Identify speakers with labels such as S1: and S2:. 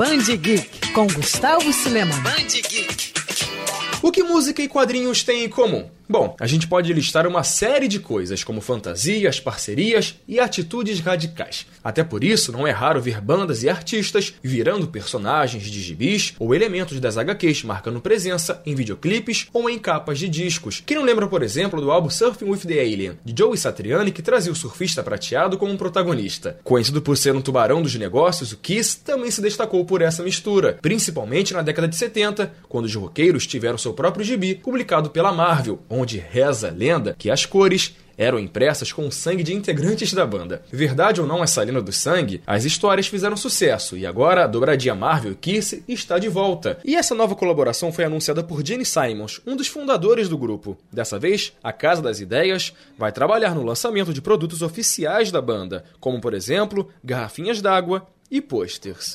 S1: Band Geek com Gustavo Silema. Band
S2: Geek. O que música e quadrinhos têm em comum? Bom, a gente pode listar uma série de coisas, como fantasias, parcerias e atitudes radicais. Até por isso, não é raro ver bandas e artistas virando personagens de gibis ou elementos das HQs marcando presença em videoclipes ou em capas de discos. Quem não lembra, por exemplo, do álbum Surfing with the Alien, de Joey Satriani, que trazia o surfista prateado como protagonista. Conhecido por ser um tubarão dos negócios, o Kiss também se destacou por essa mistura, principalmente na década de 70, quando os roqueiros tiveram seu próprio gibi publicado pela Marvel, onde reza a lenda que as cores eram impressas com o sangue de integrantes da banda. Verdade ou não essa lenda do sangue, as histórias fizeram sucesso e agora a dobradinha Marvel Kiss está de volta. E essa nova colaboração foi anunciada por Gene Simons, um dos fundadores do grupo. Dessa vez, a Casa das Ideias vai trabalhar no lançamento de produtos oficiais da banda, como por exemplo, garrafinhas d'água e posters.